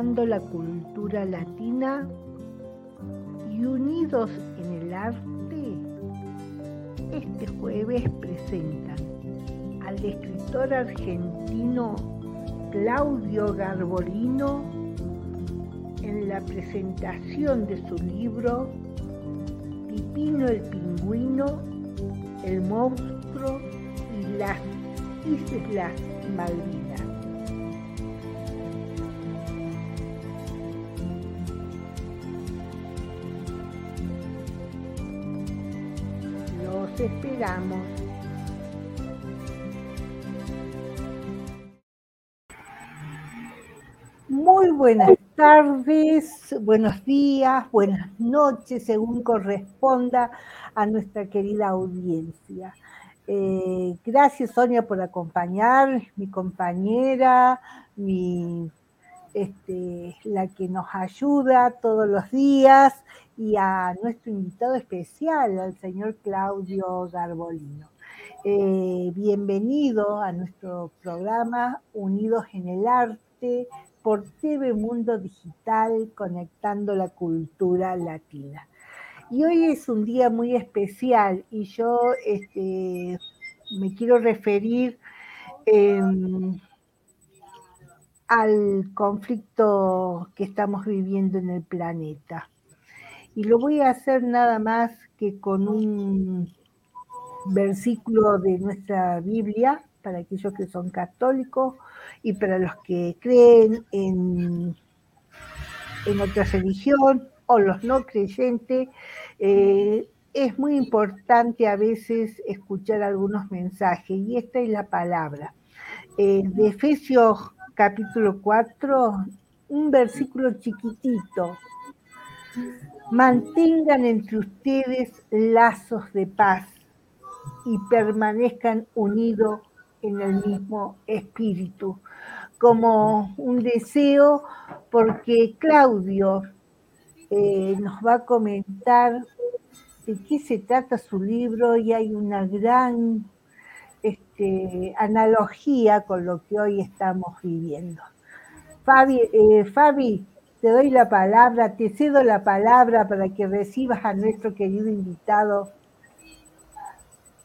la cultura latina y unidos en el arte, este jueves presentan al escritor argentino Claudio Garbolino en la presentación de su libro Pipino el Pingüino, el Monstruo y las Islas Malvinas. Los esperamos. Muy buenas tardes, buenos días, buenas noches, según corresponda a nuestra querida audiencia. Eh, gracias Sonia por acompañar, mi compañera, mi, este, la que nos ayuda todos los días y a nuestro invitado especial, al señor Claudio Garbolino. Eh, bienvenido a nuestro programa Unidos en el Arte por TV Mundo Digital, conectando la cultura latina. Y hoy es un día muy especial y yo este, me quiero referir em, al conflicto que estamos viviendo en el planeta. Y lo voy a hacer nada más que con un versículo de nuestra Biblia, para aquellos que son católicos y para los que creen en, en otra religión o los no creyentes, eh, es muy importante a veces escuchar algunos mensajes y esta es la palabra. Eh, de Efesios capítulo 4, un versículo chiquitito. Mantengan entre ustedes lazos de paz y permanezcan unidos en el mismo espíritu, como un deseo, porque Claudio eh, nos va a comentar de qué se trata su libro y hay una gran este, analogía con lo que hoy estamos viviendo. Fabi, eh, Fabi, te doy la palabra, te cedo la palabra para que recibas a nuestro querido invitado.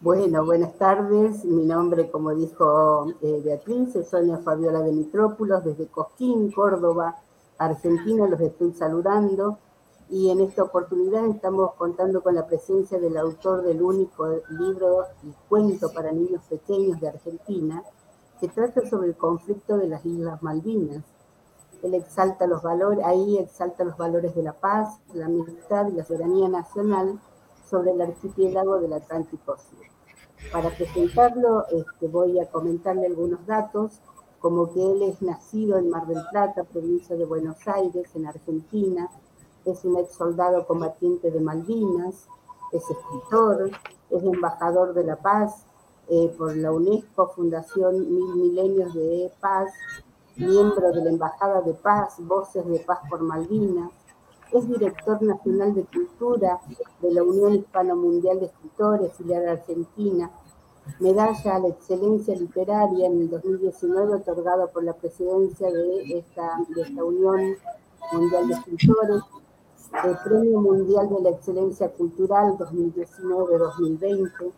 Bueno, buenas tardes. Mi nombre, como dijo eh, Beatriz, es Sonia Fabiola de Mitrópolos, desde Cosquín, Córdoba, Argentina. Los estoy saludando y en esta oportunidad estamos contando con la presencia del autor del único libro y cuento para niños pequeños de Argentina, que trata sobre el conflicto de las Islas Malvinas. Él exalta los valores, ahí exalta los valores de la paz, la amistad y la soberanía nacional sobre el archipiélago del Atlántico Sur. Para presentarlo este, voy a comentarle algunos datos, como que él es nacido en Mar del Plata, provincia de Buenos Aires, en Argentina, es un ex soldado combatiente de Malvinas, es escritor, es embajador de la paz eh, por la UNESCO, Fundación Mil Milenios de Paz, miembro de la Embajada de Paz, Voces de Paz por Malvinas, es director nacional de cultura de la Unión Hispano Mundial de Escritores, filial Argentina, medalla a la excelencia literaria en el 2019 otorgada por la presidencia de esta, de Unión Mundial de Escritores, el Premio Mundial de la Excelencia Cultural 2019-2020,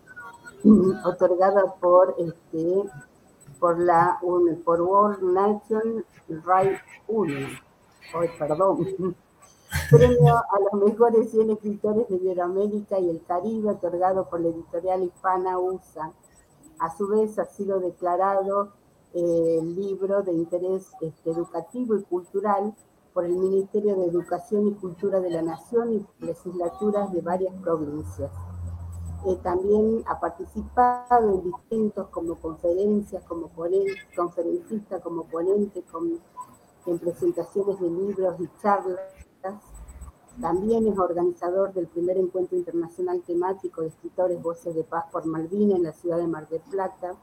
otorgada por, este, por, la, por World Nation Right Union. perdón. Premio a los mejores 100 escritores de Iberoamérica y el Caribe, otorgado por la editorial hispana USA. A su vez, ha sido declarado eh, libro de interés este, educativo y cultural por el Ministerio de Educación y Cultura de la Nación y legislaturas de varias provincias. Eh, también ha participado en distintos como conferencias, como conferencista, como ponente, en presentaciones de libros y charlas. También es organizador del primer encuentro internacional temático de escritores Voces de Paz por Malvina en la ciudad de Mar del Plata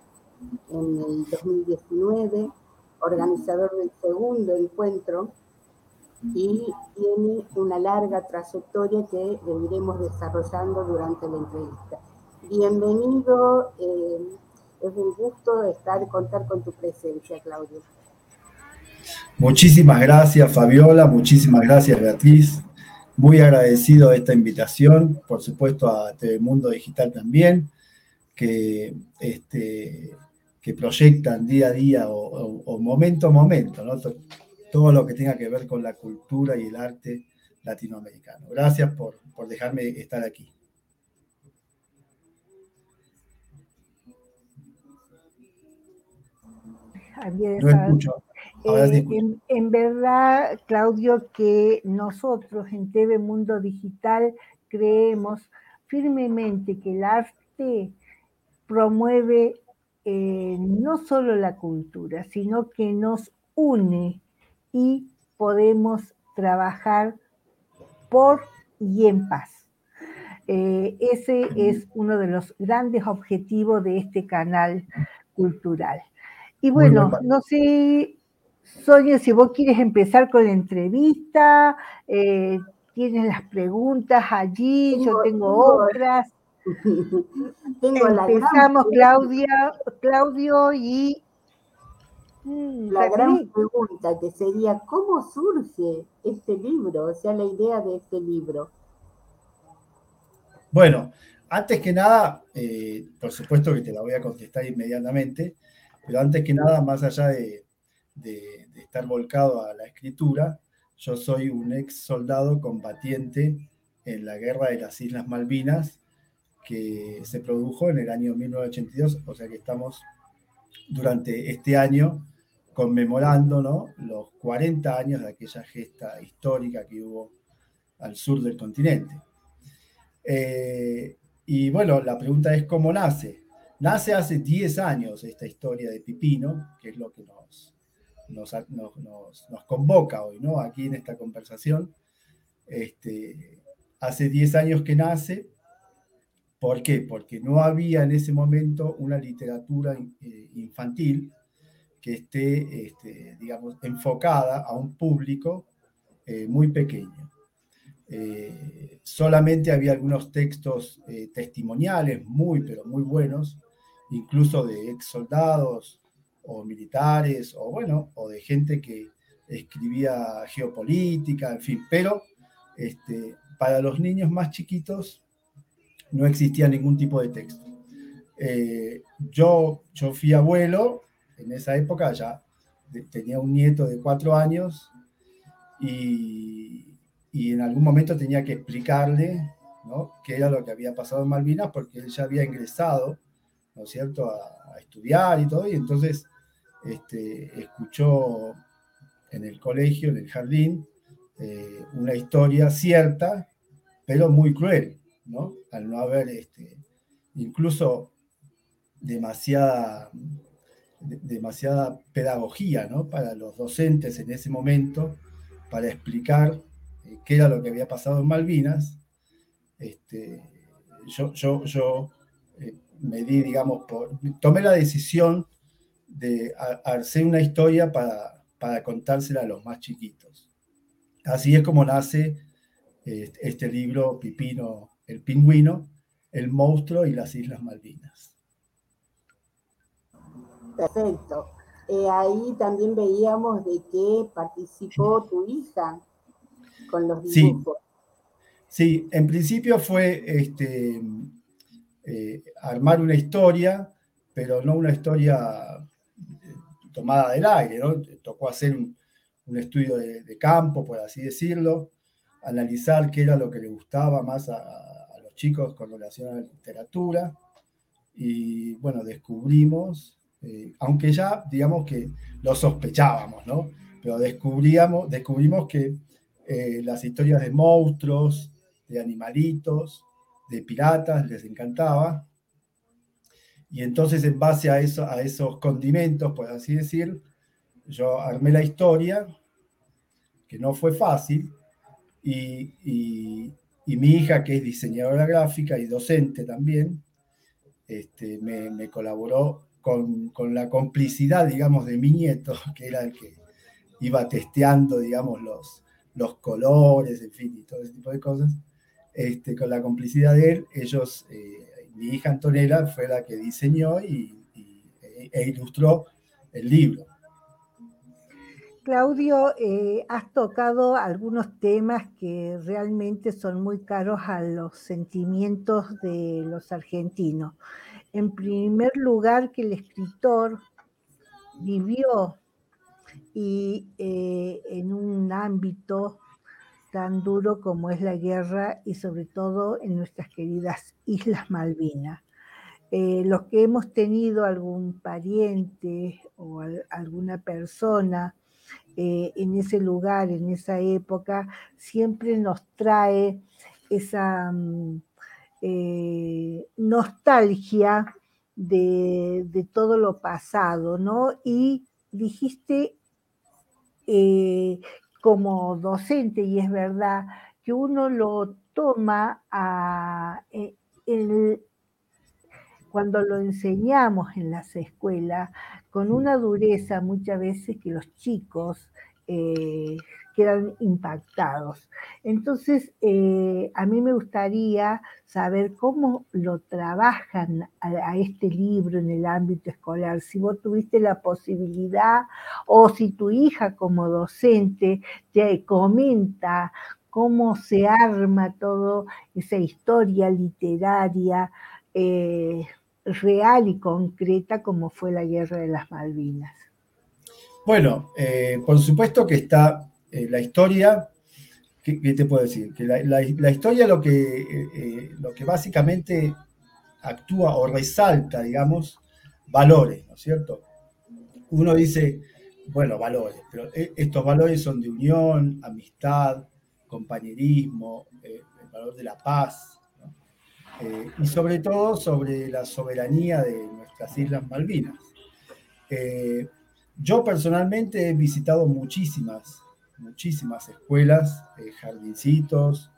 en el 2019, organizador del segundo encuentro y tiene una larga trayectoria que iremos desarrollando durante la entrevista. Bienvenido, eh, Es un gusto estar contar con tu presencia, Claudio. Muchísimas gracias, Fabiola. Muchísimas gracias, Beatriz. Muy agradecido de esta invitación, por supuesto a Telemundo Digital también, que, este, que proyectan día a día o, momento a momento, ¿no? Todo lo que tenga que ver con la cultura y el arte latinoamericano. Gracias por, por dejarme estar aquí. Eh, en, verdad, Claudio, que nosotros en TV Mundo Digital creemos firmemente que el arte promueve eh, no solo la cultura, sino que nos une y podemos trabajar por y en paz. Eh, ese es uno de los grandes objetivos de este canal cultural. Y bueno, no sé, Sonia, si vos quieres empezar con la entrevista, eh, tienes las preguntas allí, yo tengo, otras. Empezamos, Claudia, Claudio, y mm, la gran pregunta que sería, ¿cómo surge este libro? O sea, la idea de este libro. Bueno, antes que nada, eh, por supuesto que te la voy a contestar inmediatamente. Pero antes que nada, más allá de, estar volcado a la escritura, yo soy un ex soldado combatiente en la guerra de las Islas Malvinas que se produjo en el año 1982, o sea que estamos durante este año conmemorando los 40 años de aquella gesta histórica que hubo al sur del continente. Eh, y bueno, la pregunta es cómo nace. Nace hace 10 años esta historia de Pipino, que es lo que nos, nos, convoca hoy, ¿no? Aquí en esta conversación. Este, hace 10 años que nace. ¿Por qué? Porque no había en ese momento una literatura eh, infantil que esté, este, digamos, enfocada a un público eh, muy pequeño. Eh, solamente había algunos textos testimoniales muy, pero muy buenos, incluso de ex soldados o militares, o bueno, o de gente que escribía geopolítica, en fin, pero este, para los niños más chiquitos no existía ningún tipo de texto. Eh, yo, yo fui abuelo, en esa época ya tenía un nieto de cuatro años y, y en algún momento tenía que explicarle ¿no? qué era lo que había pasado en Malvinas porque él ya había ingresado ¿no es cierto?, a, estudiar y todo, y entonces este, escuchó en el colegio, en el jardín, eh, una historia cierta, pero muy cruel, ¿no? Al no haber este, incluso demasiada, demasiada pedagogía, ¿no? Para los docentes en ese momento, para explicar eh, qué era lo que había pasado en Malvinas. Este, yo, yo, yo eh, me di, digamos, por, tomé la decisión de hacer una historia para, contársela a los más chiquitos. Así es como nace eh, este libro, Pipino, el pingüino, el monstruo y las Islas Malvinas. Perfecto. Eh, ahí también veíamos de que participó tu hija con los dibujos. Sí, sí en principio fue este, eh, armar una historia, pero no una historia eh, tomada del aire, ¿no? Tocó hacer un, estudio de, campo, por así decirlo, analizar qué era lo que le gustaba más a, los chicos con relación a la literatura. Y bueno, descubrimos, eh, aunque ya digamos que lo sospechábamos, ¿no? Pero descubríamos, descubrimos que las historias de monstruos, de animalitos, de piratas, les encantaba. Y entonces en base a esos condimentos, por así decir, yo armé la historia, que no fue fácil, y, mi hija, que es diseñadora gráfica y docente también, este, me, colaboró con, la complicidad, digamos, de mi nieto, que era el que iba testeando, digamos, los, los colores, en fin, y todo ese tipo de cosas. Este, con la complicidad de él, ellos, eh, mi hija Antonella fue la que diseñó y, e ilustró el libro. Claudio, eh, has tocado algunos temas que realmente son muy caros a los sentimientos de los argentinos. En primer lugar, que el escritor vivió y eh, en un ámbito tan duro como es la guerra y sobre todo en nuestras queridas Islas Malvinas. Eh, los que hemos tenido algún pariente o alguna persona eh, en ese lugar, en esa época, siempre nos trae esa mm, eh, nostalgia de, todo lo pasado, ¿no? Y dijiste eh, como docente, y es verdad, que uno lo toma a, cuando lo enseñamos en las escuelas, con una dureza muchas veces que los chicos eh, quedan impactados. Entonces, eh, a mí me gustaría saber cómo lo trabajan a, este libro en el ámbito escolar, si vos tuviste la posibilidad o si tu hija como docente te comenta cómo se arma toda esa historia literaria. Eh, real y concreta como fue la guerra de las Malvinas. Bueno, eh, por supuesto que está eh, la historia, ¿qué, te puedo decir? Que la, historia lo que, eh, lo que básicamente actúa o resalta, digamos, valores, ¿no es cierto? Uno dice, bueno, valores, pero estos valores son de unión, amistad, compañerismo, el valor de la paz, eh, y sobre todo sobre la soberanía de nuestras Islas Malvinas. Eh, yo personalmente he visitado muchísimas, muchísimas escuelas, eh, jardincitos,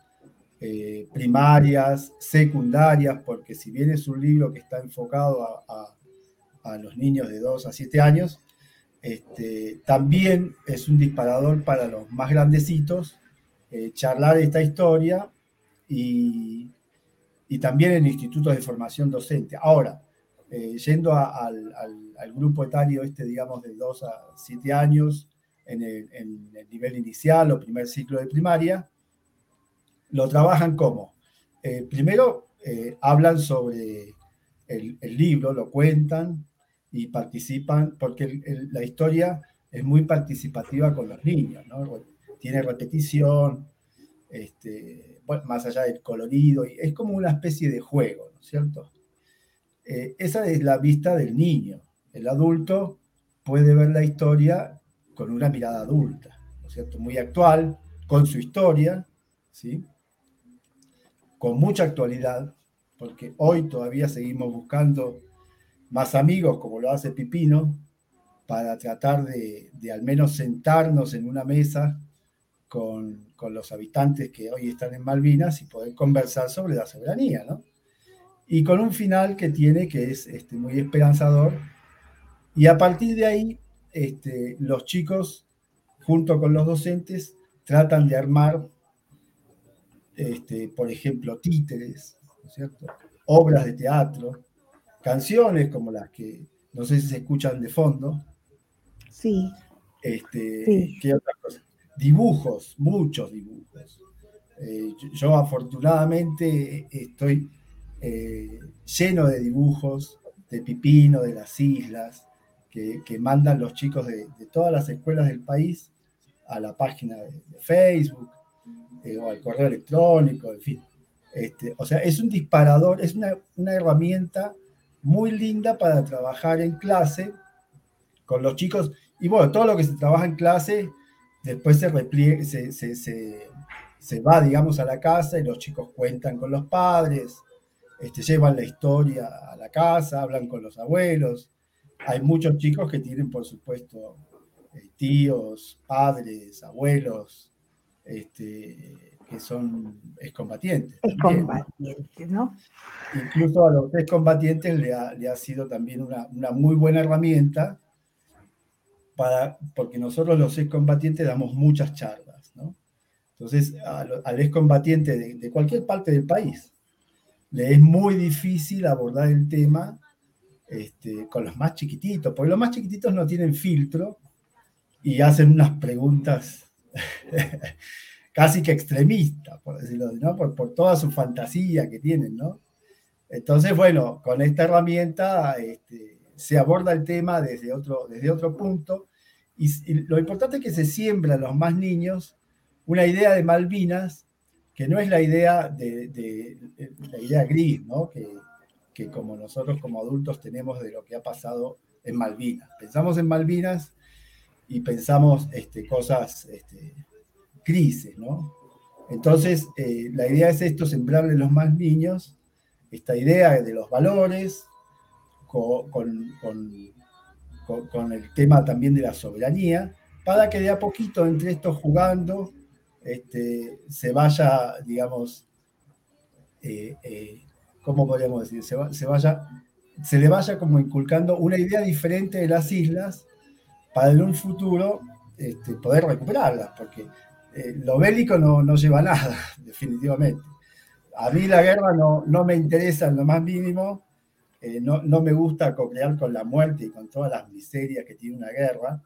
primarias, secundarias, porque si bien es un libro que está enfocado a, los niños de 2 a 7 años, este, también es un disparador para los más grandecitos charlar esta historia y, y también en institutos de formación docente. Ahora, eh, yendo al, grupo etario este, digamos, de 2 a 7 años, en el, nivel inicial o primer ciclo de primaria, lo trabajan como, eh, primero eh, hablan sobre el, libro, lo cuentan y participan, porque la historia es muy participativa con los niños, ¿no? tiene repetición, este, más allá del colorido, y es como una especie de juego, ¿no es cierto? Eh, esa es la vista del niño. El adulto puede ver la historia con una mirada adulta, ¿no es cierto? Muy actual, con su historia, ¿sí? Con mucha actualidad, porque hoy todavía seguimos buscando más amigos, como lo hace Pipino, para tratar de, de al menos sentarnos en una mesa con, los habitantes que hoy están en Malvinas y poder conversar sobre la soberanía, ¿no? Y con un final que tiene que es este, muy esperanzador. Y a partir de ahí, este, los chicos, junto con los docentes, tratan de armar, este, por ejemplo, títeres, ¿no es cierto? obras de teatro, canciones como las que no sé si se escuchan de fondo. Sí. Este, sí. ¿Qué otras cosas? dibujos, muchos dibujos. Eh, yo, afortunadamente estoy eh, lleno de dibujos de Pipino, de las islas, que, mandan los chicos de, todas las escuelas del país a la página de, Facebook eh, o al correo electrónico, en fin. Este, o sea, es un disparador, es una, una herramienta muy linda para trabajar en clase con los chicos. Y bueno, todo lo que se trabaja en clase después se, se, va, digamos, a la casa y los chicos cuentan con los padres, este, llevan la historia a la casa, hablan con los abuelos. Hay muchos chicos que tienen, por supuesto, eh, tíos, padres, abuelos, este, que son excombatientes. Excombatientes, ¿no? Incluso a los excombatientes le ha, le ha sido también una, una muy buena herramienta porque nosotros los excombatientes damos muchas charlas, ¿no? Entonces, al excombatiente de, de cualquier parte del país, es muy difícil abordar el tema este, con los más chiquititos, porque los más chiquititos no tienen filtro y hacen unas preguntas casi que extremistas, por decirlo así, ¿no? Por, toda su fantasía que tienen, ¿no? Entonces, bueno, con esta herramienta este, se aborda el tema desde otro, desde otro punto y, lo importante es que se siembra a los más niños una idea de Malvinas que no es la idea de, la idea gris, ¿no? Que, que como nosotros como adultos tenemos de lo que ha pasado en Malvinas. Pensamos en Malvinas y pensamos este, cosas, este, ¿no? Entonces, eh, la idea es esto, sembrarle a los más niños esta idea de los valores, con, con, el tema también de la soberanía, para que de a poquito entre estos jugando este, se vaya, digamos, eh, eh, ¿cómo podríamos decir? Se, vaya, se le vaya como inculcando una idea diferente de las islas para en un futuro este, poder recuperarlas, porque eh, lo bélico no, no, lleva nada, definitivamente. A mí la guerra no, no me interesa en lo más mínimo, no, no, me gusta cocrear con la muerte y con todas las miserias que tiene una guerra,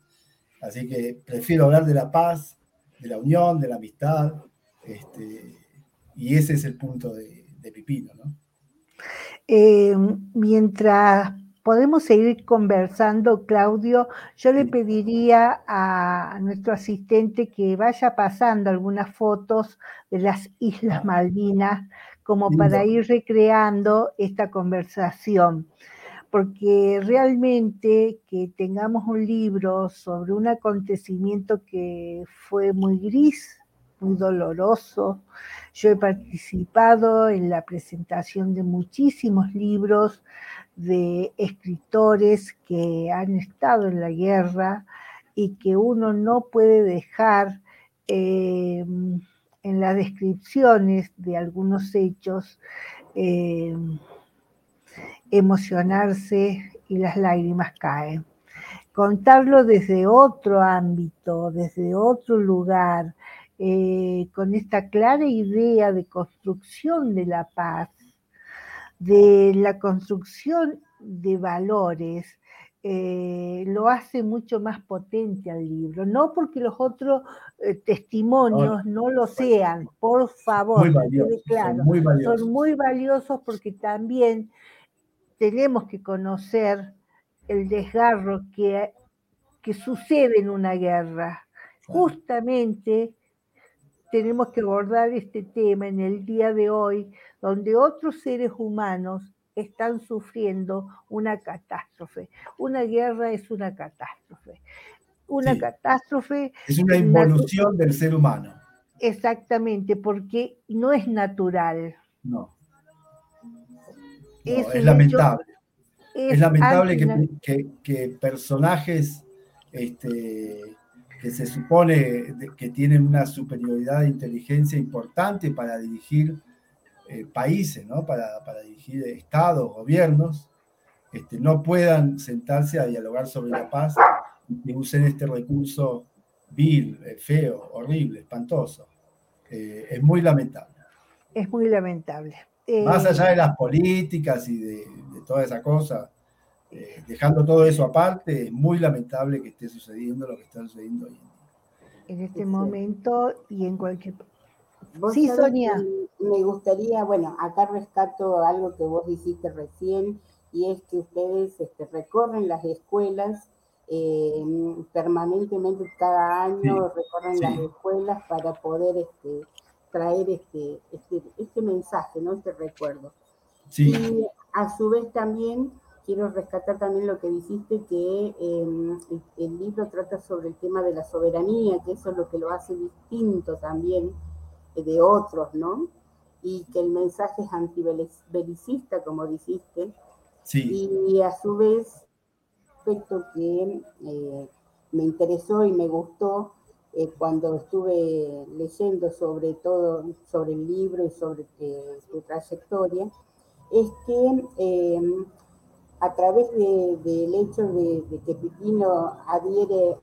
así que prefiero hablar de la paz, de la unión, de la amistad, este, y ese es el punto de, de Pipino, ¿no? Eh, mientras podemos seguir conversando, Claudio, yo le pediría a nuestro asistente que vaya pasando algunas fotos de las Islas Malvinas como para ir recreando esta conversación. Porque realmente que tengamos un libro sobre un acontecimiento que fue muy gris, muy doloroso, yo he participado en la presentación de muchísimos libros de escritores que han estado en la guerra y que uno no puede dejar eh, en las descripciones de algunos hechos eh, emocionarse y las lágrimas caen. Contarlo desde otro ámbito, desde otro lugar, eh, con esta clara idea de construcción de la paz, de la construcción de valores, eh, lo hace mucho más potente al libro. No porque los otros eh, testimonios no lo sean, por favor, claro, son muy valiosos porque también tenemos que conocer el desgarro que, que sucede en una guerra. Justamente tenemos que abordar este tema en el día de hoy, donde otros seres humanos están sufriendo una catástrofe. Una guerra es una catástrofe. Una catástrofe... Es una involución del ser humano. Exactamente, porque no es natural. No. Es, lamentable. es, lamentable que, personajes este, que se supone que tienen una superioridad de inteligencia importante para dirigir eh, países, ¿no? para, dirigir estados, gobiernos, este, no puedan sentarse a dialogar sobre la paz y usen este recurso vil, eh, feo, horrible, espantoso. Eh, es muy lamentable. Es muy lamentable. Más allá de las políticas y de, de toda esa cosa, eh, dejando todo eso aparte, es muy lamentable que esté sucediendo lo que está sucediendo hoy en este momento y en cualquier... Sí, Sonia. Me gustaría, bueno, acá rescato algo que vos dijiste recién, y es que ustedes este, recorren las escuelas eh, permanentemente cada año, recorren las escuelas para poder este, traer este, este, este mensaje, ¿no? este recuerdo. Sí. Y a su vez también quiero rescatar también lo que dijiste, que em, el, libro trata sobre el tema de la soberanía, que eso es lo que lo hace distinto también eh, de otros, ¿no? Y que el mensaje es antibelicista, como dijiste. Sí. Y, a su vez, aspecto que eh, me interesó y me gustó eh, cuando estuve leyendo sobre todo, sobre el libro y sobre tu trayectoria, es que em, a través del hecho de, que Pipino adhiere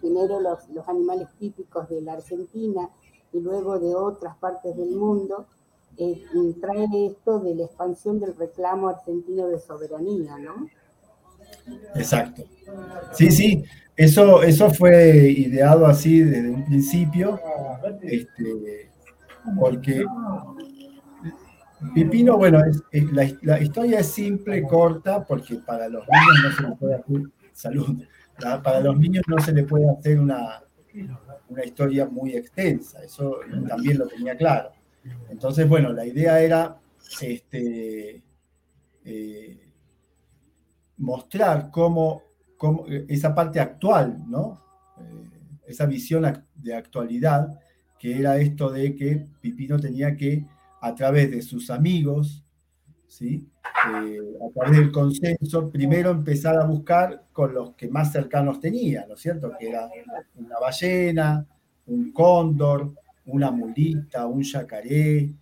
primero los, los, animales típicos de la Argentina y luego de otras partes del mundo, eh, trae esto de la expansión del reclamo argentino de soberanía, ¿no? Exacto. Sí, sí, eso, eso fue ideado así desde un principio, este, porque Pipino, bueno, la, historia es simple, corta, porque para los niños no se le puede hacer, salud, para los niños no se le puede hacer una, una historia muy extensa, eso también lo tenía claro. Entonces, bueno, la idea era este, eh, mostrar cómo, esa parte actual, ¿no? Eh, esa visión de actualidad, que era esto de que Pipino tenía que, a través de sus amigos, ¿sí? Eh, a través del consenso, primero empezar a buscar con los que más cercanos tenía, ¿no es cierto? Que era una ballena, un cóndor, una mulita, un yacaré,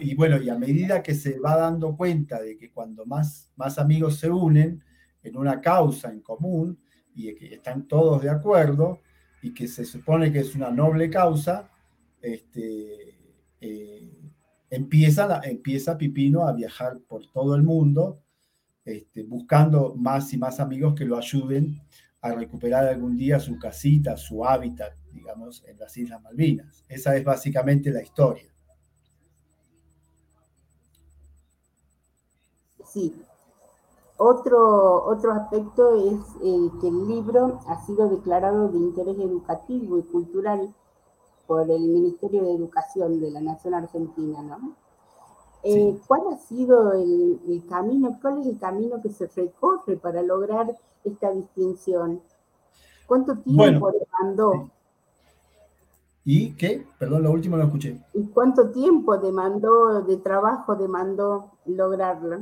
y bueno, y a medida que se va dando cuenta de que cuando más, más amigos se unen en una causa en común y que están todos de acuerdo y que se supone que es una noble causa, este, eh, empieza, empieza Pipino a viajar por todo el mundo este, buscando más y más amigos que lo ayuden a recuperar algún día su casita, su hábitat, digamos, en las Islas Malvinas. Esa es básicamente la historia. Sí. Otro, otro aspecto es eh, que el libro ha sido declarado de interés educativo y cultural por el Ministerio de Educación de la Nación Argentina, ¿no? Eh, ¿Cuál ha sido el, camino, cuál es el camino que se recorre para lograr esta distinción? ¿Cuánto tiempo demandó? ¿Y qué? Perdón, lo último lo escuché. ¿Y cuánto tiempo demandó, de trabajo demandó lograrlo?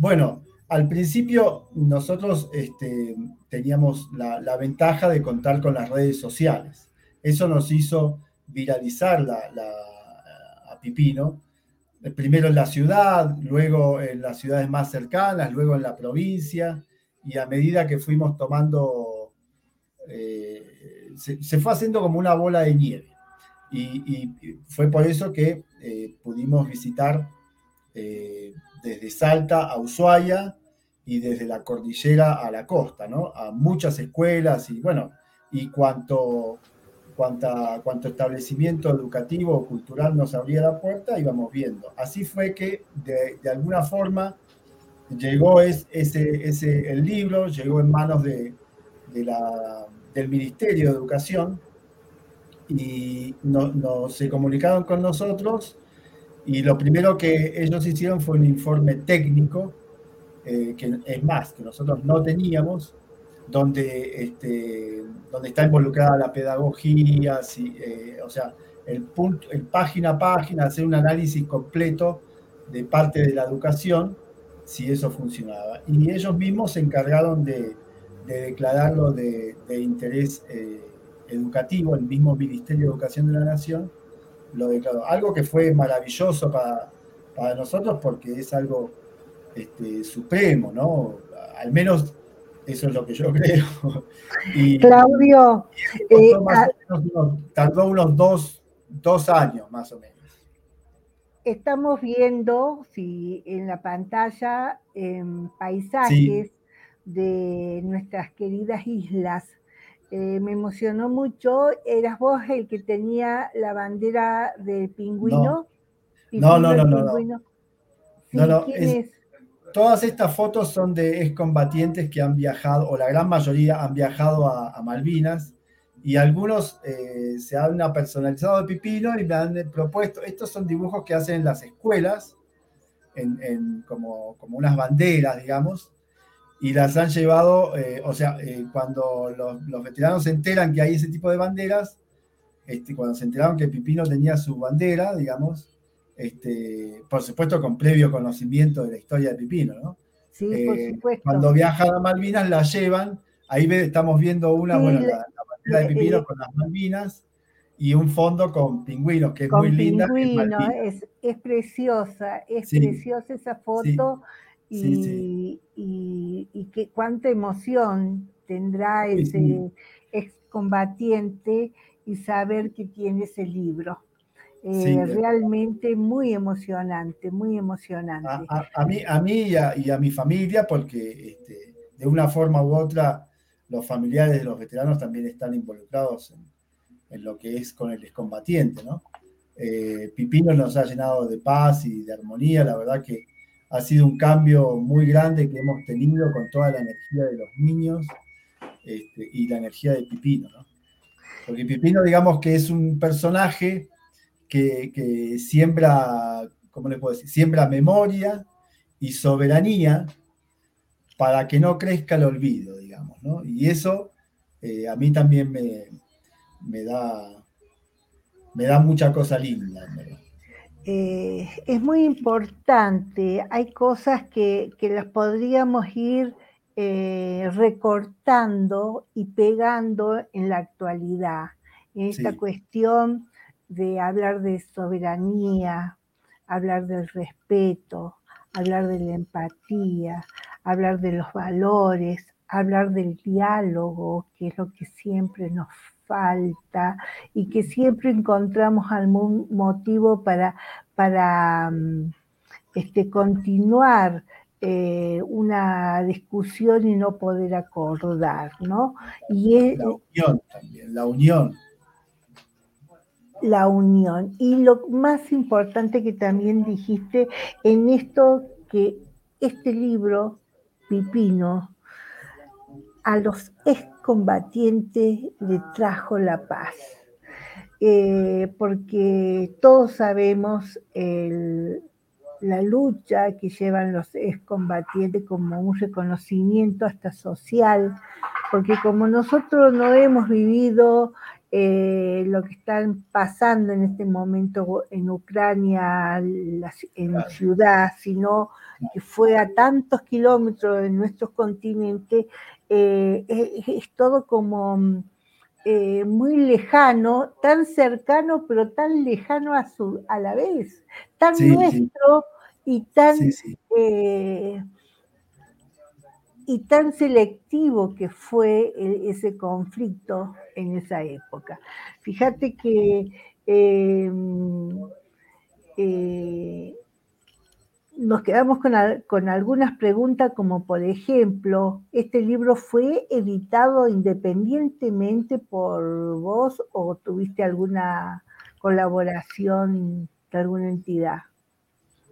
Bueno, al principio nosotros este, teníamos la, ventaja de contar con las redes sociales. Eso nos hizo viralizar a Pipino, primero en la ciudad, luego en las ciudades más cercanas, luego en la provincia, y a medida que fuimos tomando, eh, se, fue haciendo como una bola de nieve. Y, fue por eso que eh, pudimos visitar eh, desde Salta a Ushuaia y desde la cordillera a la costa, ¿no? A muchas escuelas y bueno, y cuanto cuanto establecimiento educativo o cultural nos abría la puerta, íbamos viendo. Así fue que de, alguna forma llegó ese, ese, el libro, llegó en manos de, del Ministerio de Educación y no, se comunicaron con nosotros y lo primero que ellos hicieron fue un informe técnico, eh, que es más, que nosotros no teníamos, donde, este, donde está involucrada la pedagogía, eh, o sea, el, punto, el página a página, hacer un análisis completo de parte de la educación, si eso funcionaba. Y ellos mismos se encargaron de, declararlo de, interés eh, educativo, el mismo Ministerio de Educación de la Nación lo declaró. Algo que fue maravilloso para, para nosotros porque es algo este, supremo, ¿no? Al menos eso es lo que yo creo. Claudio, eh, ah, tardó unos dos, años más o menos. Estamos viendo, si en la pantalla, paisajes de nuestras queridas islas. Eh, me emocionó mucho. ¿Eras vos el que tenía la bandera del pingüino? No, no, no, no, no. no, no es, Todas estas fotos son de excombatientes que han viajado, o la gran mayoría han viajado a, Malvinas, y algunos eh, se han personalizado de Pipino y me han propuesto, estos son dibujos que hacen en las escuelas, en, como, como, unas banderas, digamos, y las han llevado, eh, o sea, eh, cuando los, los, veteranos se enteran que hay ese tipo de banderas, este, cuando se enteraron que Pipino tenía su bandera, digamos, este, por supuesto con previo conocimiento de la historia de Pipino, ¿no? Sí, por eh, supuesto. Cuando viajan a Malvinas la llevan, ahí estamos viendo una, bueno, la, bandera de Pipino con las Malvinas y un fondo con pingüinos, que es muy linda. Es, es, preciosa, es preciosa esa foto y, y, que, cuánta emoción tendrá ese excombatiente y saber que tiene ese libro. Eh, realmente muy emocionante, muy emocionante. A, mí, a mí y a, mi familia, porque este, de una forma u otra los familiares de los veteranos también están involucrados en, lo que es con el excombatiente, ¿no? Eh, Pipino nos ha llenado de paz y de armonía, la verdad que ha sido un cambio muy grande que hemos tenido con toda la energía de los niños este, y la energía de Pipino, ¿no? Porque Pipino, digamos que es un personaje que, siembra, ¿cómo le puedo decir? Siembra memoria y soberanía para que no crezca el olvido, digamos, ¿no? Y eso eh, a mí también me, da, me da mucha cosa linda, eh, es muy importante, hay cosas que, las podríamos ir eh, recortando y pegando en la actualidad, en esta cuestión de hablar de soberanía, hablar del respeto, hablar de la empatía, hablar de los valores, hablar del diálogo, que es lo que siempre nos falta y que siempre encontramos algún motivo para, para mm, este, continuar eh, una discusión y no poder acordar, ¿no? Y la unión también, la unión la unión. Y lo más importante que también dijiste en esto que este libro, Pipino, a los excombatientes le trajo la paz. Eh, porque todos sabemos la lucha que llevan los excombatientes como un reconocimiento hasta social, porque como nosotros no hemos vivido eh, lo que están pasando en este momento en Ucrania, en ciudad, sino que fue a tantos kilómetros de nuestro continente, eh, es, todo como eh, muy lejano, tan cercano, pero tan lejano a, su, a la vez, tan nuestro y tan y tan selectivo que fue ese conflicto en esa época. Fíjate que eh, nos quedamos con, algunas preguntas como por ejemplo, ¿este libro fue editado independientemente por vos o tuviste alguna colaboración de alguna entidad?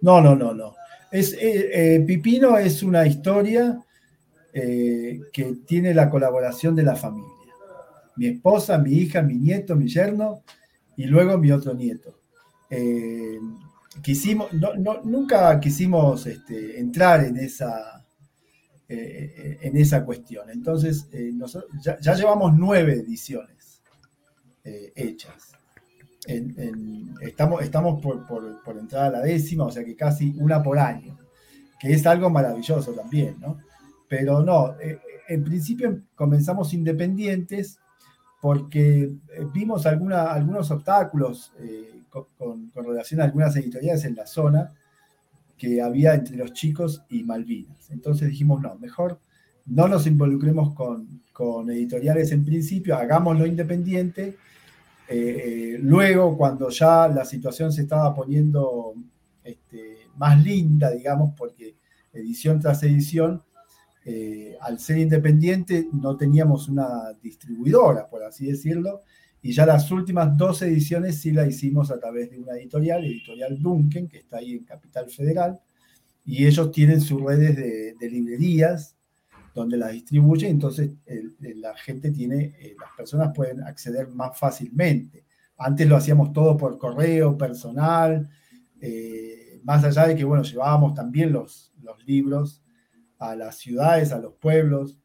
No, no, no, no. Eh, eh, Pipino es una historia eh, que tiene la colaboración de la familia. Mi esposa, mi hija, mi nieto, mi yerno y luego mi otro nieto. Eh, quisimos, nunca quisimos este, entrar en esa, eh, en esa cuestión. Entonces, ya, llevamos nueve ediciones hechas. estamos estamos por, por, entrar a la décima, o sea que casi una por año, que es algo maravilloso también, ¿no? Pero no, eh, en principio comenzamos independientes porque eh, vimos algunos obstáculos eh, con, relación a algunas editoriales en la zona que había entre los chicos y Malvinas. Entonces dijimos, no, mejor no nos involucremos con, editoriales en principio, hagámoslo independiente. luego, cuando ya la situación se estaba poniendo este, más linda, digamos, porque edición tras edición, eh, al ser independiente no teníamos una distribuidora, por así decirlo, y ya las últimas dos ediciones sí la hicimos a través de una editorial, editorial Duncan, que está ahí en Capital Federal, y ellos tienen sus redes de, librerías donde las distribuyen, entonces la gente tiene, eh, las personas pueden acceder más fácilmente. Antes lo hacíamos todo por correo personal, eh, más allá de que, bueno, llevábamos también los libros a las ciudades, a los pueblos,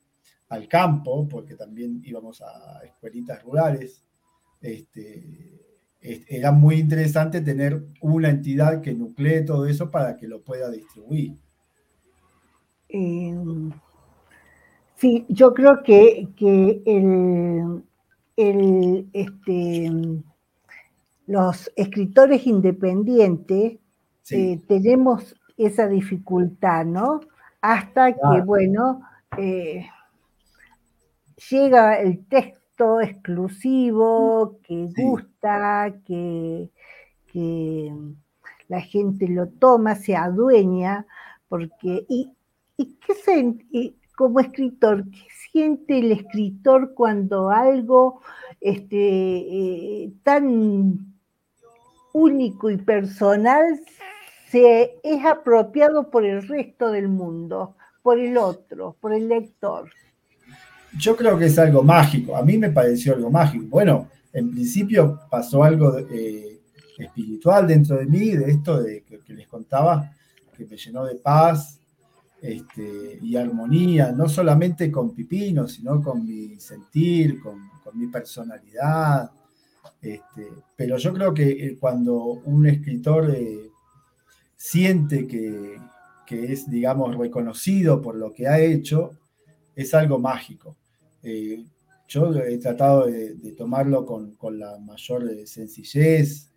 al campo, porque también íbamos a escuelitas rurales. Este, era muy interesante tener una entidad que nuclee todo eso para que lo pueda distribuir. Em, sí, yo creo que, el, este, los escritores independientes eh, tenemos esa dificultad, ¿no? hasta que, bueno, eh, llega el texto exclusivo que gusta, que, que la gente lo toma, se adueña, porque, y, y qué se, como escritor, ¿qué siente el escritor cuando algo este, eh, tan único y personal se es apropiado por el resto del mundo, por el otro, por el lector? Yo creo que es algo mágico. A mí me pareció algo mágico. Bueno, en principio pasó algo eh, espiritual dentro de mí, de esto de que, les contaba, que me llenó de paz este, y armonía, no solamente con Pipino, sino con mi sentir, con, mi personalidad. Este, pero yo creo que eh, cuando un escritor eh, siente que, es, digamos, reconocido por lo que ha hecho, es algo mágico. Eh, yo he tratado de, tomarlo con, la mayor sencillez.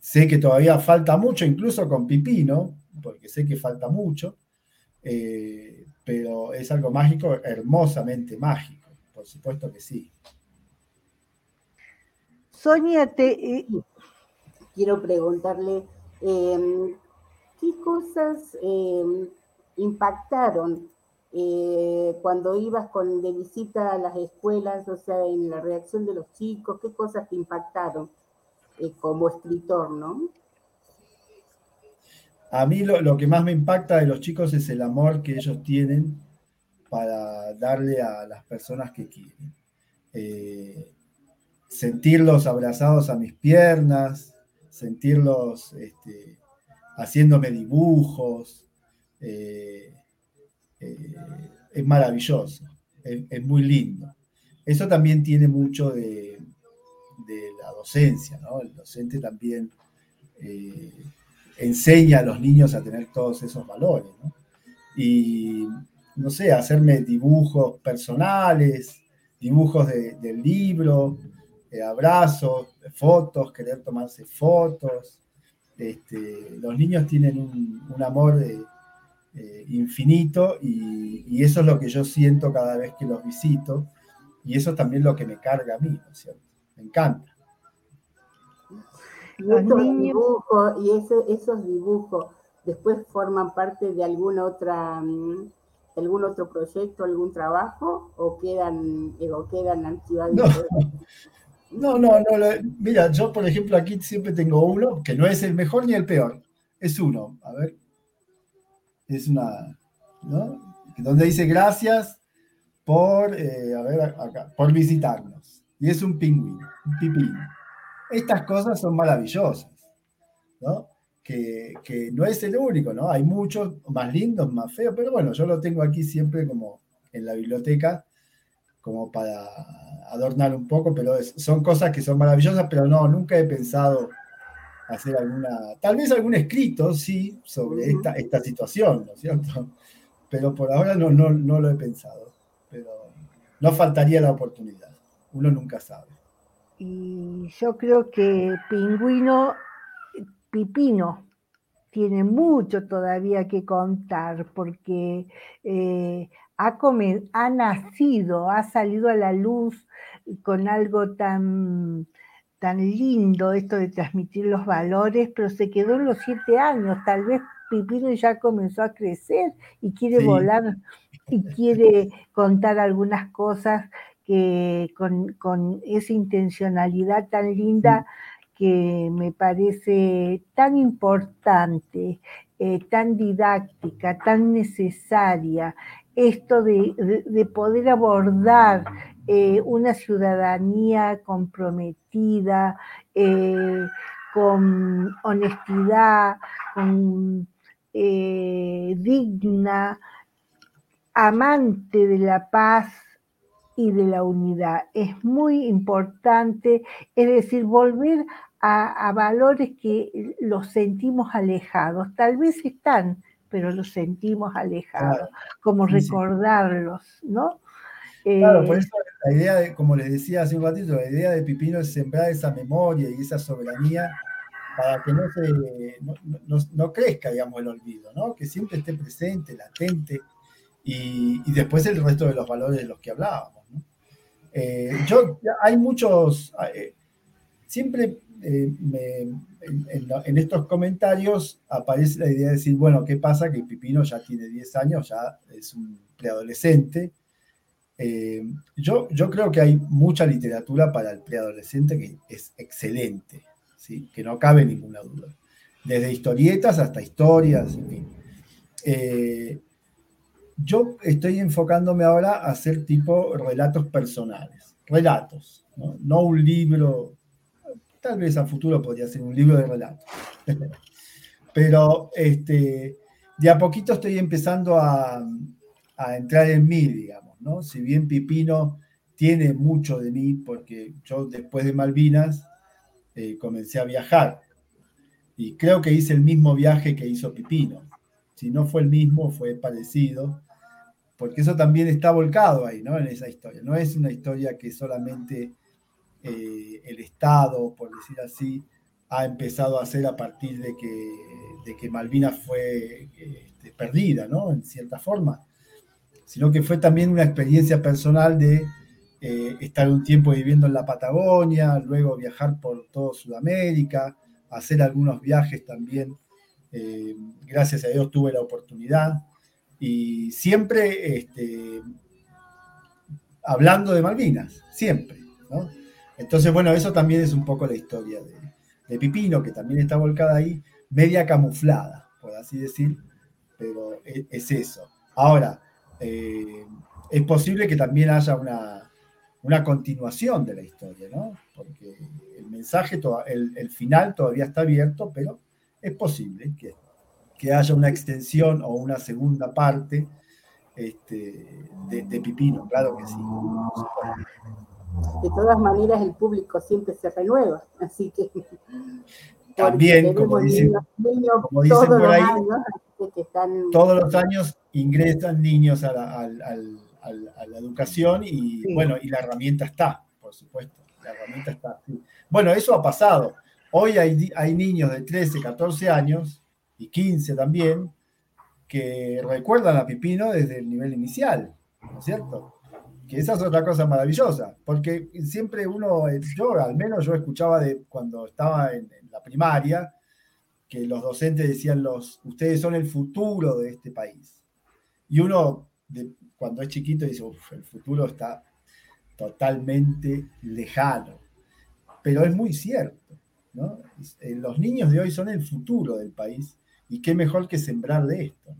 sé que todavía falta mucho, incluso con Pipino, porque sé que falta mucho, eh, pero es algo mágico, hermosamente mágico, por supuesto que sí. Sonia, te, eh, quiero preguntarle, ¿qué cosas impactaron eh, cuando ibas con, de visita a las escuelas, o sea, en la reacción de los chicos, qué cosas te impactaron como escritor, ¿no? A mí lo, que más me impacta de los chicos es el amor que ellos tienen para darle a las personas que quieren. Eh, sentirlos abrazados a mis piernas, sentirlos este, haciéndome dibujos, eh, eh, es maravilloso, es, muy lindo. Eso también tiene mucho de, la docencia. El docente también enseña a los niños a tener todos esos valores. Y, no sé, hacerme dibujos personales, dibujos del libro, abrazos, fotos, querer tomarse fotos. Este, los niños tienen un, amor eh, infinito y, y, eso es lo que yo siento cada vez que los visito y eso es también lo que me carga a mí, ¿no es cierto? Me encanta. Y dibujos, y esos dibujos después forman parte de alguna otra mm, algún otro proyecto, algún trabajo o quedan o quedan archivados. No. No, no, mira, yo por ejemplo aquí siempre tengo uno que no es el mejor ni el peor, es uno, a ver, es una, ¿no? Donde dice gracias por, eh, a ver, acá, por visitarnos. Y es un pingüino, un pipino estas cosas son maravillosas, ¿no? Que, no es el único, ¿no? Hay muchos más lindos, más feos, pero bueno, yo lo tengo aquí siempre como en la biblioteca, como para adornar un poco, pero son cosas que son maravillosas, pero no, nunca he pensado hacer alguna, tal vez algún escrito, sí, sobre esta, esta situación, ¿no es cierto? Pero por ahora no, no, no lo he pensado, pero no faltaría la oportunidad, uno nunca sabe. Y yo creo que Pingüino, Pipino, tiene mucho todavía que contar porque eh, ha, ha, nacido, ha salido a la luz con algo tan, tan lindo, esto de transmitir los valores, pero se quedó en los siete años. Tal vez Pipino ya comenzó a crecer y quiere volar y quiere contar algunas cosas con, esa intencionalidad tan linda que me parece tan importante, eh, tan didáctica, tan necesaria, esto de, poder abordar eh, una ciudadanía comprometida, eh, con honestidad, con, digna, amante de la paz, y de la unidad. Es muy importante, es decir, volver a, valores que los sentimos alejados. Tal vez están, pero los sentimos alejados, como recordarlos, ¿no? Claro, por eh, eso la idea, de, como les decía hace un ratito, la idea de Pipino es sembrar esa memoria y esa soberanía para que no, se, no, crezca, digamos, el olvido, ¿no? Que siempre esté presente, latente, y, y después el resto de los valores de los que hablábamos. Eh, yo, hay muchos, eh, siempre eh, en, estos comentarios aparece la idea de decir, bueno, ¿qué pasa? Que Pipino ya tiene 10 años, ya es un preadolescente. Eh, yo, creo que hay mucha literatura para el preadolescente que es excelente, que no cabe ninguna duda. Desde historietas hasta historias, en fin. Eh, yo estoy enfocándome ahora a hacer tipo relatos personales, relatos, no, un libro, tal vez a futuro podría ser un libro de relatos. Pero este, de a poquito estoy empezando a, entrar en mí, digamos, ¿no? Si bien Pipino tiene mucho de mí, porque yo después de Malvinas eh, comencé a viajar y creo que hice el mismo viaje que hizo Pipino. Si no fue el mismo, fue parecido porque eso también está volcado ahí, ¿no? En esa historia. No es una historia que solamente eh, el Estado, por decir así, ha empezado a hacer a partir de que, de que Malvinas fue este, perdida, ¿no? En cierta forma, sino que fue también una experiencia personal de eh, estar un tiempo viviendo en la Patagonia, luego viajar por todo Sudamérica, hacer algunos viajes también. Eh, gracias a Dios tuve la oportunidad y siempre este, hablando de Malvinas, siempre. Entonces, bueno, eso también es un poco la historia de, Pipino, que también está volcada ahí, media camuflada, por así decir, pero e, es, eso. Ahora, eh, es posible que también haya una, una, continuación de la historia, ¿no? Porque el mensaje, el, el final todavía está abierto, pero es posible que que haya una extensión o una segunda parte este, de, Pipino, claro que sí. De todas maneras, el público siempre se renueva, así que... También, como dicen, por ahí, todos los años ingresan niños a la, educación y bueno, y la herramienta está, por supuesto, la herramienta está. Bueno, eso ha pasado. Hoy hay, hay niños de 13, 14 años y 15 también, que recuerdan a Pipino desde el nivel inicial, ¿no es cierto? Que esa es otra cosa maravillosa, porque siempre uno, yo al menos yo escuchaba de cuando estaba en, la primaria, que los docentes decían, los, ustedes son el futuro de este país. Y uno, cuando es chiquito, dice, el futuro está totalmente lejano. Pero es muy cierto. Eh, los niños de hoy son el futuro del país y qué mejor que sembrar de esto.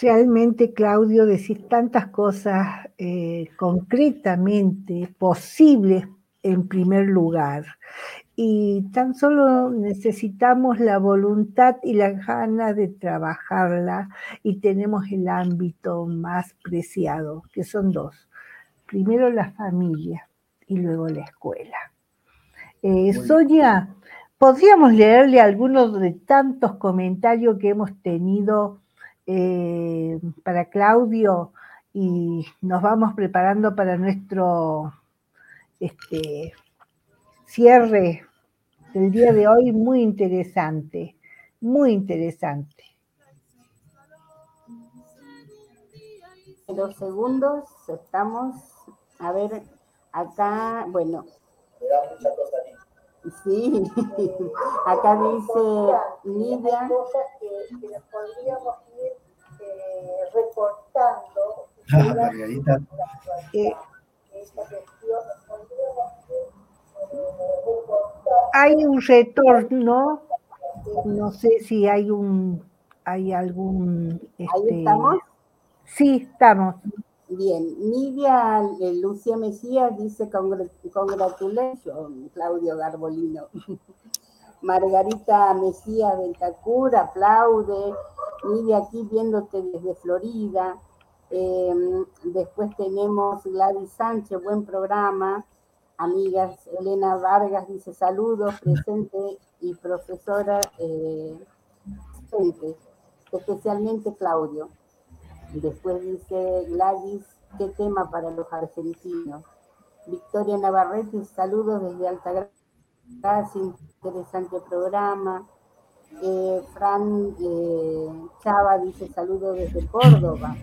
Realmente, Claudio, decís tantas cosas eh, concretamente posibles en primer lugar. Y tan solo necesitamos la voluntad y la ganas de trabajarla y tenemos el ámbito más preciado, que son dos. Primero la familia y luego la escuela. Eh, Sonia, Podríamos leerle algunos de tantos comentarios que hemos tenido eh, para Claudio y nos vamos preparando para nuestro este, cierre del día de hoy muy interesante, muy interesante. Dos segundos, estamos, a ver, acá, bueno. Sí, acá dice Lidia. que, que nos podríamos ir eh, reportando. Ah, Margarita. Eh, hay un retorno, no sé si hay un, hay algún. Este, ¿Ahí estamos? Sí, estamos. Bien, Nidia Lucia Mesías dice congratulations, Claudio Garbolino. Margarita Mesías Ventacur aplaude. Nidia aquí viéndote desde Florida. Em, después tenemos Gladys Sánchez, buen programa. Amigas, Elena Vargas dice saludos, presente y profesora, eh, especialmente Claudio. Después dice Gladys, qué tema para los argentinos. Victoria Navarrete, saludos desde Altagracia, interesante programa. Eh, Fran eh, Chava dice saludos desde Córdoba.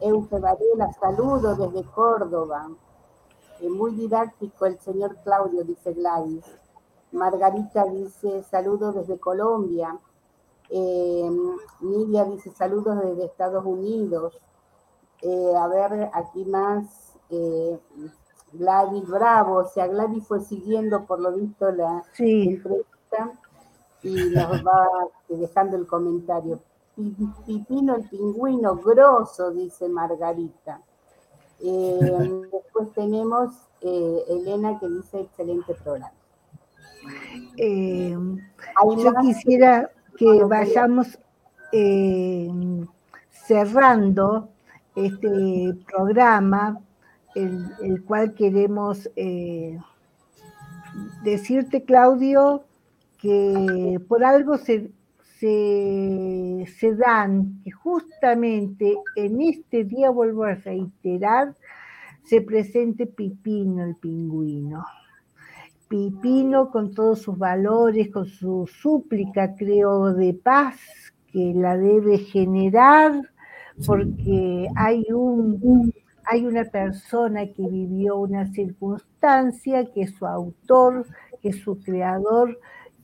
Euge Varela, saludos desde Córdoba. Muy didáctico el señor Claudio, dice Gladys. Margarita dice saludos desde Colombia. Eh, Nidia dice saludos desde Estados Unidos. Eh, a ver, aquí más. Eh, Gladys Bravo, o sea, Gladys fue siguiendo por lo visto la entrevista y nos va dejando el comentario. Pipino el pingüino, grosso, dice Margarita. Después tenemos Elena que dice excelente programa. Eh, yo quisiera que vayamos eh, cerrando este programa, el, cual queremos eh, decirte, Claudio, que por algo se, se, dan, que justamente en este día, vuelvo a reiterar, se presente Pipino el pingüino. Pipino con todos sus valores, con su súplica, creo, de paz que la debe generar, porque hay, un, hay una persona que vivió una circunstancia, que es su autor, que es su creador,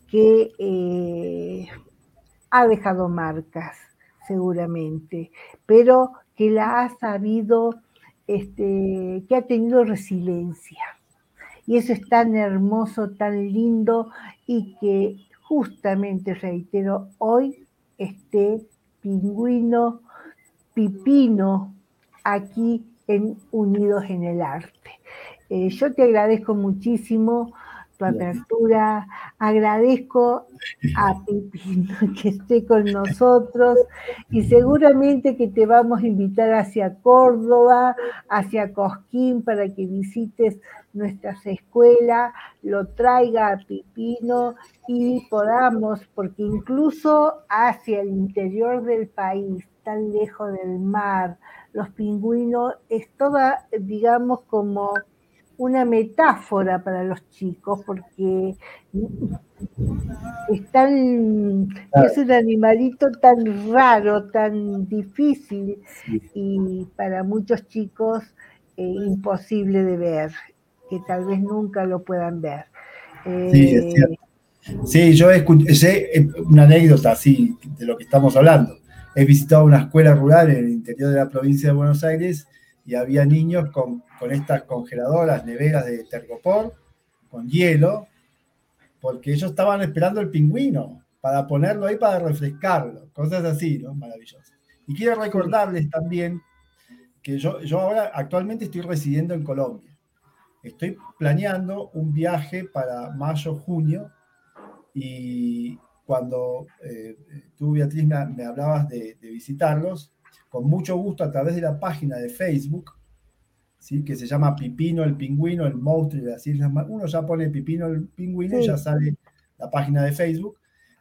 que eh, ha dejado marcas, seguramente, pero que la ha sabido, este, que ha tenido resiliencia y eso es tan hermoso, tan lindo y que justamente, reitero, hoy esté pingüino, pipino aquí en Unidos en el Arte. Eh, yo te agradezco muchísimo tu apertura. Agradezco a Pipino que esté con nosotros y seguramente que te vamos a invitar hacia Córdoba, hacia Cosquín para que visites nuestras escuelas, lo traiga a Pipino y podamos, porque incluso hacia el interior del país, tan lejos del mar, los pingüinos es toda, digamos, como una metáfora para los chicos porque es, es un animalito tan raro, tan difícil y para muchos chicos eh, imposible de ver, que tal vez nunca lo puedan ver. sí, es eh, Sí, yo escuché eh, una anécdota así de lo que estamos hablando. He visitado una escuela rural en el interior de la provincia de Buenos Aires y había niños con, estas congeladoras, neveras de tergopor, con hielo, porque ellos estaban esperando el pingüino para ponerlo ahí para refrescarlo, cosas así, ¿no? Maravillosas. Y quiero recordarles también que yo, yo ahora actualmente estoy residiendo en Colombia. Estoy planeando un viaje para mayo, junio, y cuando eh, tú, Beatriz, me, hablabas de visitarlos, con mucho gusto a través de la página de Facebook, ¿sí? que se llama Pipino el Pingüino, el monstruo de las Islas Uno ya pone Pipino el Pingüino y ya sale la página de Facebook.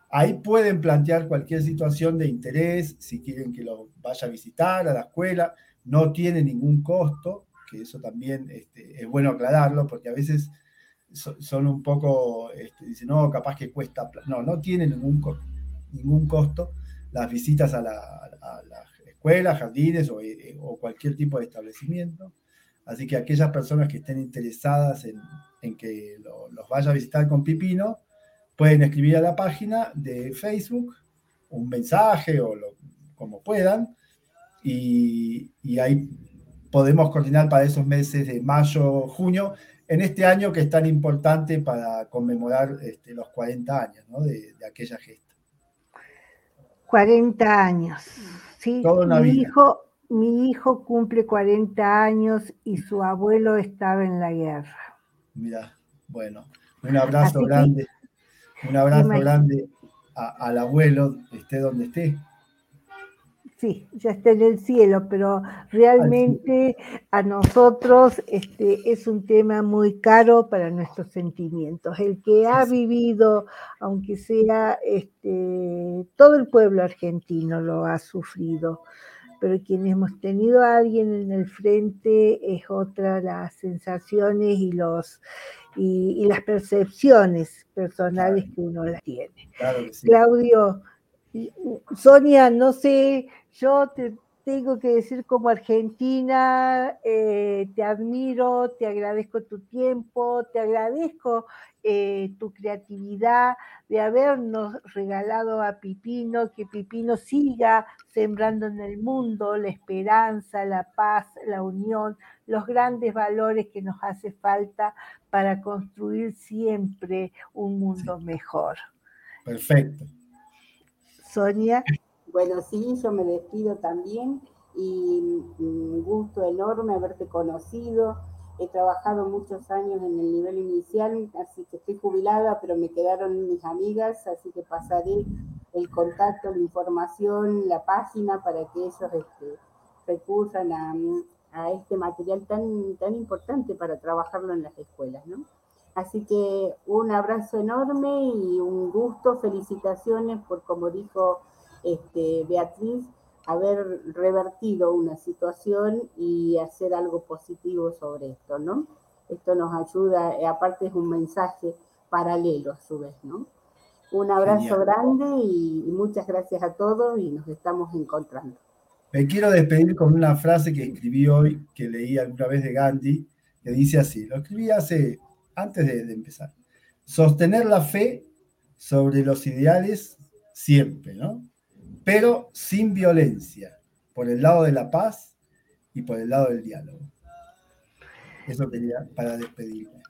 Ahí pueden plantear cualquier situación de interés, si quieren que lo vaya a visitar a la escuela, no tiene ningún costo, que eso también este, es bueno aclararlo, porque a veces son un poco, este, dicen, no, capaz que cuesta, no, no tiene ningún, ningún costo. Las visitas a la, a la escuelas, jardines eh, o, cualquier tipo de establecimiento. Así que aquellas personas que estén interesadas en, que los vaya a visitar con Pipino, pueden escribir a la página de Facebook un mensaje o lo, como puedan, y, ahí podemos coordinar para esos meses de mayo, junio, en este año que es tan importante para conmemorar este, los 40 años de, de aquella gesta. 40 años mi Hijo, mi hijo cumple 40 años y su abuelo estaba en la guerra. Mira, bueno, un abrazo grande, un abrazo grande al abuelo, esté donde esté. Sí, ya está en el cielo, pero realmente a nosotros este, es un tema muy caro para nuestros sentimientos. El que ha vivido, aunque sea este, todo el pueblo argentino lo ha sufrido, pero quienes hemos tenido a alguien en el frente es otra las sensaciones y los y, las percepciones personales que uno las tiene. Claudio, Sonia, no sé, yo te, tengo que decir como argentina, eh, te admiro, te agradezco tu tiempo, te agradezco eh, tu creatividad de habernos regalado a Pipino, que Pipino siga sembrando en el mundo la esperanza, la paz, la unión, los grandes valores que nos hace falta para construir siempre un mundo mejor. Perfecto. Sonia. Bueno, sí, yo me despido también y un gusto enorme haberte conocido. He trabajado muchos años en el nivel inicial, así que estoy jubilada, pero me quedaron mis amigas, así que pasaré el contacto, la información, la página para que ellos este, recurran a, a este material tan, tan importante para trabajarlo en las escuelas, ¿no? Así que un abrazo enorme y un gusto, felicitaciones por, como dijo este, Beatriz, haber revertido una situación y hacer algo positivo sobre esto, ¿no? Esto nos ayuda, aparte es un mensaje paralelo a su vez, ¿no? Un abrazo grande y muchas gracias a todos y nos estamos encontrando. Me quiero despedir con una frase que escribí hoy, que leí alguna vez de Gandhi, que dice así, lo escribí hace, antes de, de empezar, sostener la fe sobre los ideales siempre, ¿no? Pero sin violencia, por el lado de la paz y por el lado del diálogo. Eso quería para despedirme.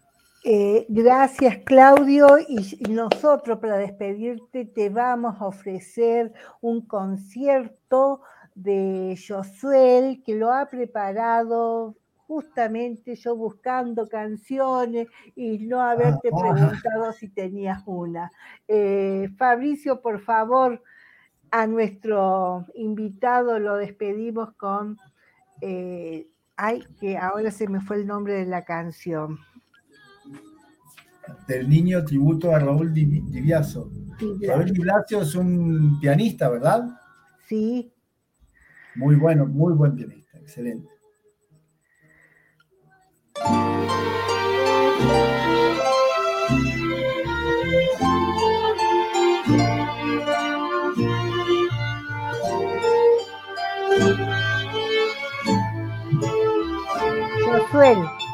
Eh, gracias Claudio y nosotros para despedirte te vamos a ofrecer un concierto de Josuel, que lo ha preparado justamente yo buscando canciones y no haberte ah, ah. preguntado si tenías una. Eh, Fabricio, por favor, a nuestro invitado lo despedimos con, eh, ay, que ahora se me fue el nombre de la canción. Del niño tributo a Raúl Diviaso. Raúl Diviaso es un pianista, ¿verdad? Sí, muy bueno, muy buen pianista, excelente. 12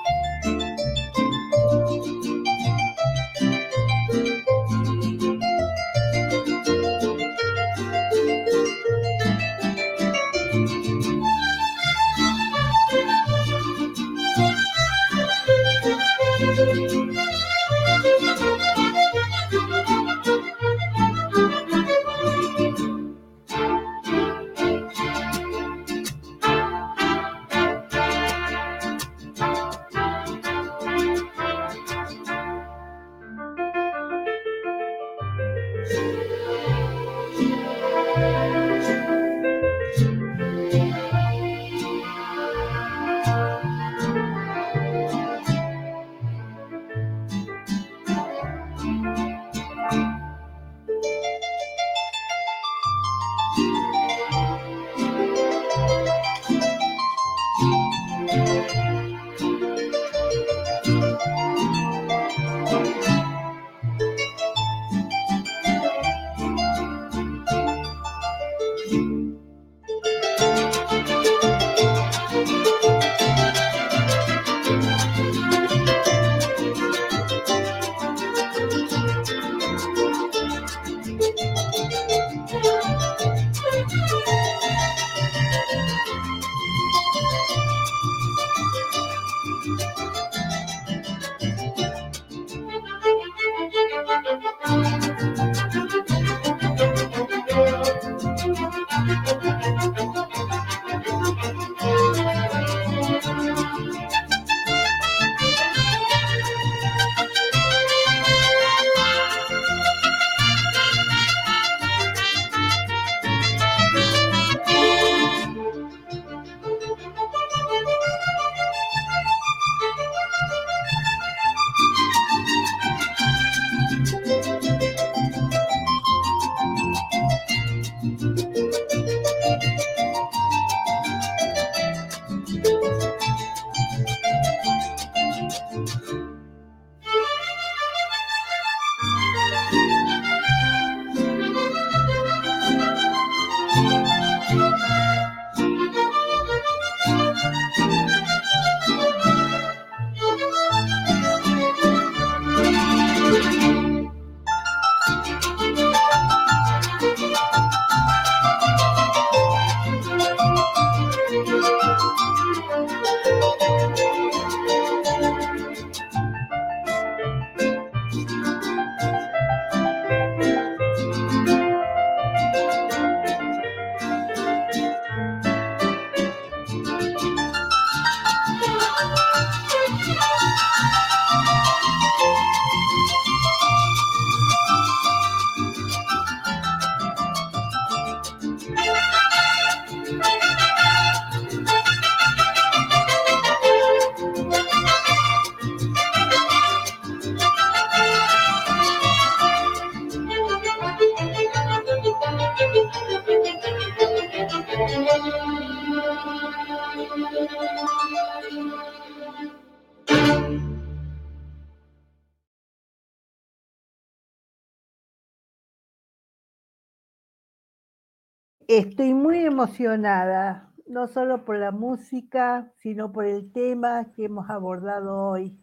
Estoy muy emocionada, no solo por la música, sino por el tema que hemos abordado hoy.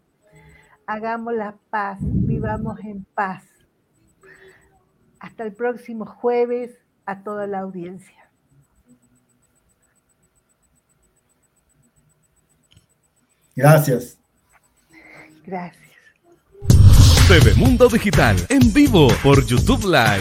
Hagamos la paz, vivamos en paz. Hasta el próximo jueves a toda la audiencia. Gracias. Gracias. TV Mundo Digital en vivo por YouTube Live.